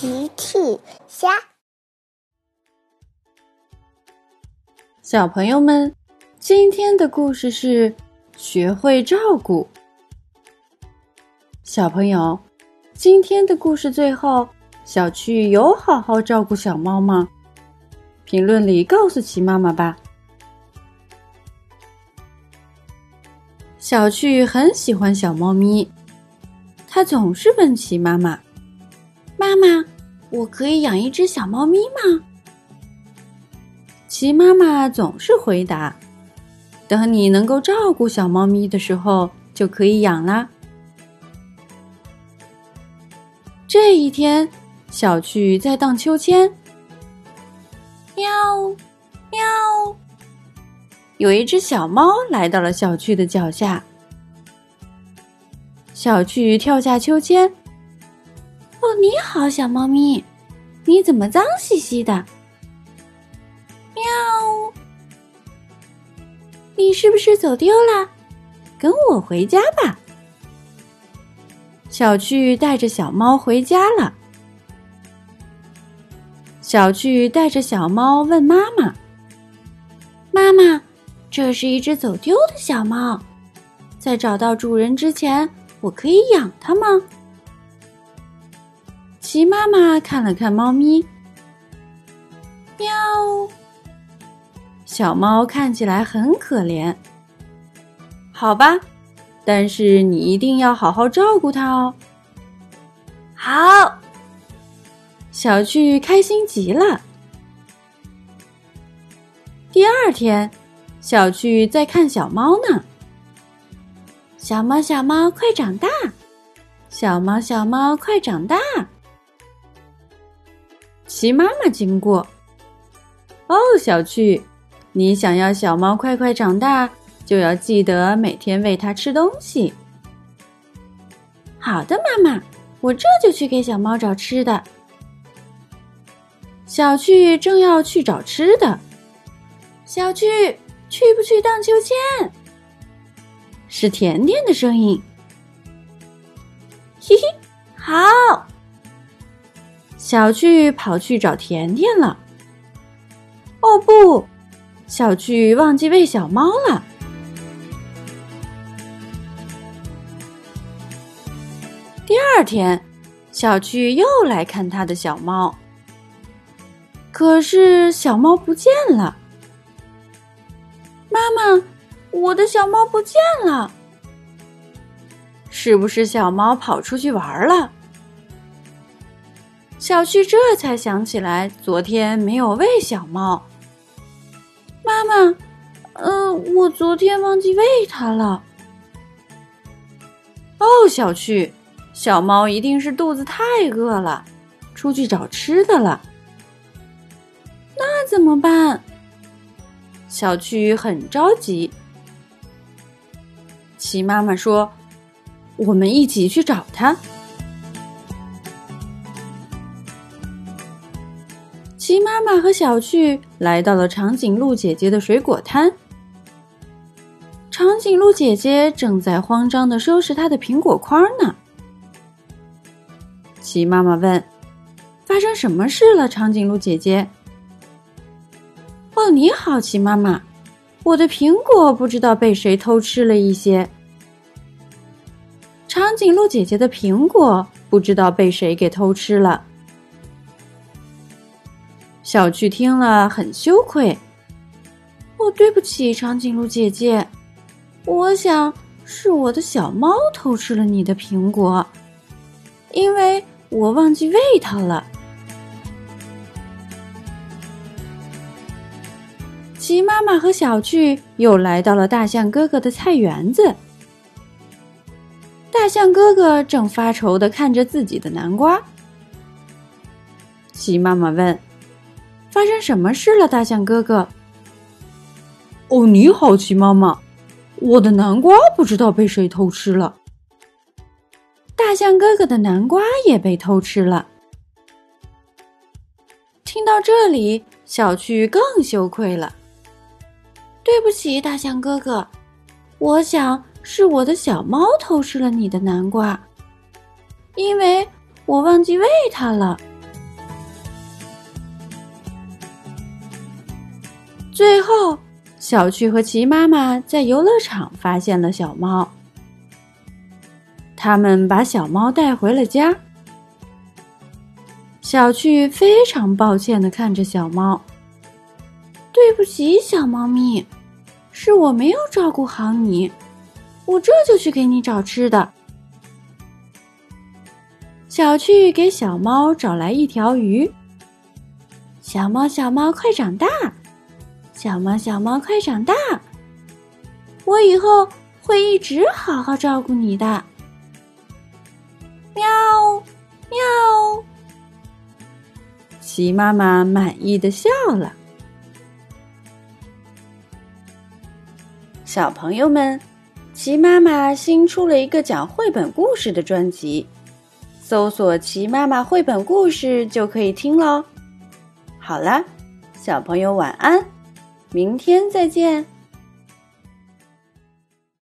奇趣虾，小朋友们，今天的故事是学会照顾。小朋友，今天的故事最后，小趣有好好照顾小猫吗？评论里告诉奇妈妈吧。小趣很喜欢小猫咪，它总是问奇妈妈。妈妈，我可以养一只小猫咪吗？齐妈妈总是回答：“等你能够照顾小猫咪的时候，就可以养啦。”这一天，小趣在荡秋千，喵喵，有一只小猫来到了小趣的脚下，小趣跳下秋千。哦，你好，小猫咪，你怎么脏兮兮的？喵！你是不是走丢了？跟我回家吧。小趣带着小猫回家了。小趣带着小猫问妈妈：“妈妈，这是一只走丢的小猫，在找到主人之前，我可以养它吗？”鸡妈妈看了看猫咪，喵。小猫看起来很可怜，好吧，但是你一定要好好照顾它哦。好，小趣开心极了。第二天，小趣在看小猫呢。小猫，小猫，快长大！小猫，小猫，快长大！齐妈妈经过，哦，小趣，你想要小猫快快长大，就要记得每天喂它吃东西。好的，妈妈，我这就去给小猫找吃的。小趣正要去找吃的，小趣去不去荡秋千？是甜甜的声音。嘿嘿，好。小趣跑去找甜甜了。哦不，小趣忘记喂小猫了。第二天，小趣又来看他的小猫，可是小猫不见了。妈妈，我的小猫不见了，是不是小猫跑出去玩了？小趣这才想起来，昨天没有喂小猫。妈妈，呃，我昨天忘记喂它了。哦，小趣，小猫一定是肚子太饿了，出去找吃的了。那怎么办？小趣很着急。齐妈妈说：“我们一起去找它。”鸡妈妈和小趣来到了长颈鹿姐姐的水果摊。长颈鹿姐姐正在慌张的收拾她的苹果筐呢。鸡妈妈问：“发生什么事了，长颈鹿姐姐？”“哦，你好，鸡妈妈，我的苹果不知道被谁偷吃了一些。”长颈鹿姐姐的苹果不知道被谁给偷吃了。小趣听了很羞愧。哦，对不起，长颈鹿姐姐，我想是我的小猫偷吃了你的苹果，因为我忘记喂它了。鸡妈妈和小趣又来到了大象哥哥的菜园子。大象哥哥正发愁的看着自己的南瓜。鸡妈妈问。发生什么事了，大象哥哥？哦，你好，奇妈妈，我的南瓜不知道被谁偷吃了。大象哥哥的南瓜也被偷吃了。听到这里，小趣更羞愧了。对不起，大象哥哥，我想是我的小猫偷吃了你的南瓜，因为我忘记喂它了。最后，小趣和齐妈妈在游乐场发现了小猫，他们把小猫带回了家。小趣非常抱歉的看着小猫：“对不起，小猫咪，是我没有照顾好你，我这就去给你找吃的。”小趣给小猫找来一条鱼。小猫，小猫，快长大！小猫，小猫，快长大！我以后会一直好好照顾你的。喵，喵。齐妈妈满意的笑了。小朋友们，齐妈妈新出了一个讲绘本故事的专辑，搜索“齐妈妈绘本故事”就可以听喽。好了，小朋友晚安，明天再见。